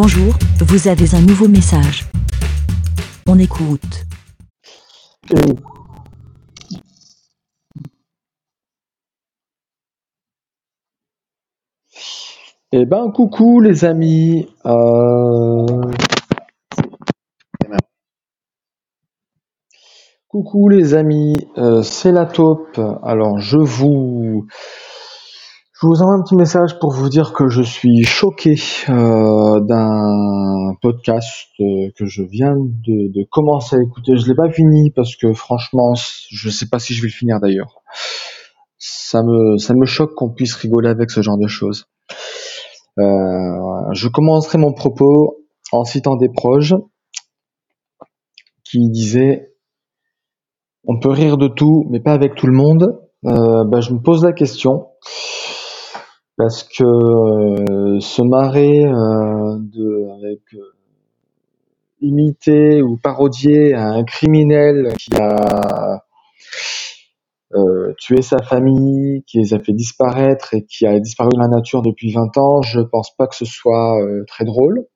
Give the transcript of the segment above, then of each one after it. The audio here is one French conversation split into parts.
Bonjour, vous avez un nouveau message. On écoute. Eh ben, coucou les amis. Euh, Coucou les amis, euh, c'est la taupe. Alors je vous je vous envoie un petit message pour vous dire que je suis choqué euh, d'un podcast euh, que je viens de, de commencer à écouter. Je l'ai pas fini parce que franchement, je sais pas si je vais le finir d'ailleurs. Ça me ça me choque qu'on puisse rigoler avec ce genre de choses. Euh, je commencerai mon propos en citant des proches qui disaient on peut rire de tout, mais pas avec tout le monde. Euh, bah, je me pose la question parce que euh, se marrer euh, de avec euh, imiter ou parodier un criminel qui a euh, tué sa famille, qui les a fait disparaître et qui a disparu de la nature depuis 20 ans, je pense pas que ce soit euh, très drôle.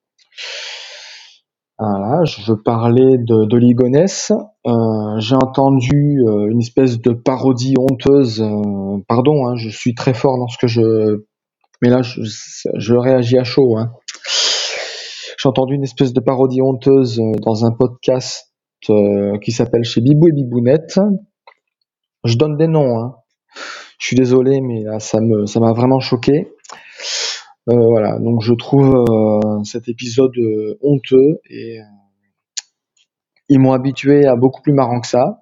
Voilà, je veux parler de d'Oligonès. Euh, J'ai entendu euh, une espèce de parodie honteuse. euh, pardon, hein, je suis très fort dans ce que je... Mais là, je, réagis à chaud. Hein. J'ai entendu une espèce de parodie honteuse euh, dans un podcast euh, qui s'appelle Chez Bibou et Bibounette. Je donne des noms. Hein. Je suis désolé, mais là, ça me, ça m'a vraiment choqué. Euh, voilà, donc je trouve cet épisode honteux et ils m'ont habitué à beaucoup plus marrant que ça.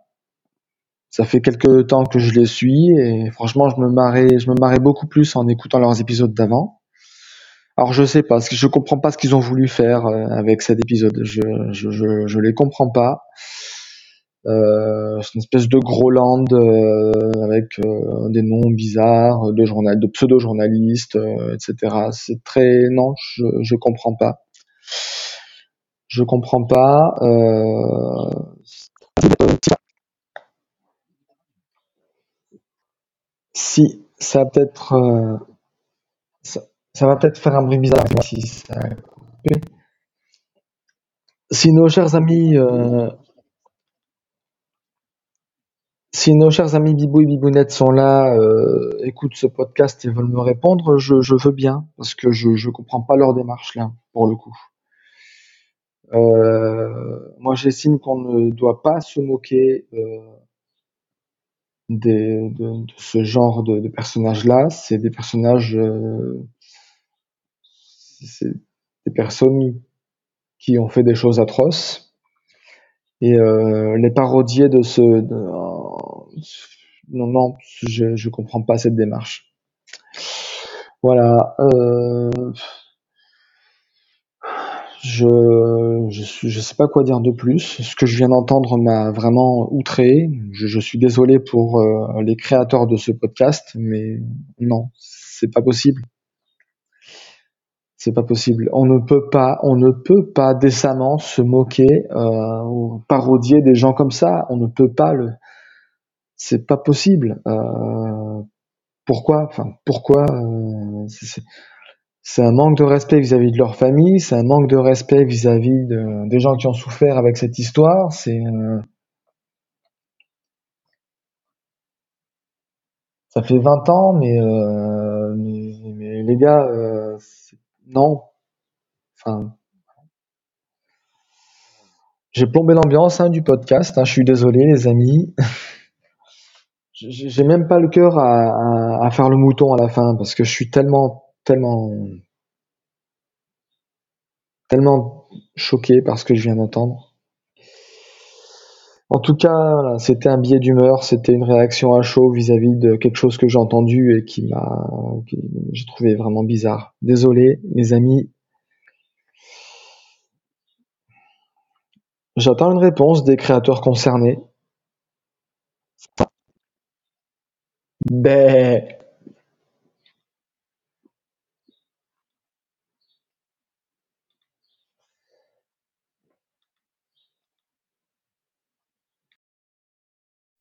Ça fait quelques temps que je les suis et franchement, je me marrais, je me marrais beaucoup plus en écoutant leurs épisodes d'avant. Alors je sais pas, je comprends pas ce qu'ils ont voulu faire euh, avec cet épisode. Je, je, je, je les comprends pas. Euh, c'est une espèce de Groland euh, avec euh, des noms bizarres, de journal, de pseudo-journalistes, euh, etc. C'est très non, je je comprends pas. Je comprends pas. Si ça va peut-être, euh, ça, va peut-être faire un bruit bizarre si ça a. Si nos chers amis, euh, si nos chers amis Bibou et Bibounette sont là, euh, écoutent ce podcast et veulent me répondre, je, veux bien parce que je je comprends pas leur démarche là pour le coup. Euh, moi, j'estime qu'on ne doit pas se moquer de, de ce genre de, de personnages-là. C'est des personnages, euh, c'est des personnes qui ont fait des choses atroces. Et euh, les parodier de ce, de- non, non, je, je comprends pas cette démarche. Voilà. Je, je sais pas quoi dire de plus. Ce que je viens d'entendre m'a vraiment outré. Je, je suis désolé pour euh, les créateurs de ce podcast, mais non, c'est pas possible. C'est pas possible. On ne peut pas, on ne peut pas décemment se moquer euh, ou parodier des gens comme ça. On ne peut pas le. C'est pas possible. Euh, pourquoi? Enfin, pourquoi euh, c'est un manque de respect vis-à-vis de leur famille, c'est un manque de respect vis-à-vis de- des gens qui ont souffert avec cette histoire. C'est euh, ça fait 20 ans, mais, euh, mais, les gars, euh, non. Enfin, j'ai plombé l'ambiance hein, du podcast. hein, je suis désolé, les amis. J'ai même pas le cœur à faire le mouton à la fin parce que je suis tellement, tellement, tellement choqué par ce que je viens d'entendre. En tout cas, c'était un billet d'humeur, c'était une réaction à chaud vis-à-vis de quelque chose que j'ai entendu et qui m'a, j'ai trouvé vraiment bizarre. Désolé, mes amis. J'attends une réponse des créateurs concernés. Ben,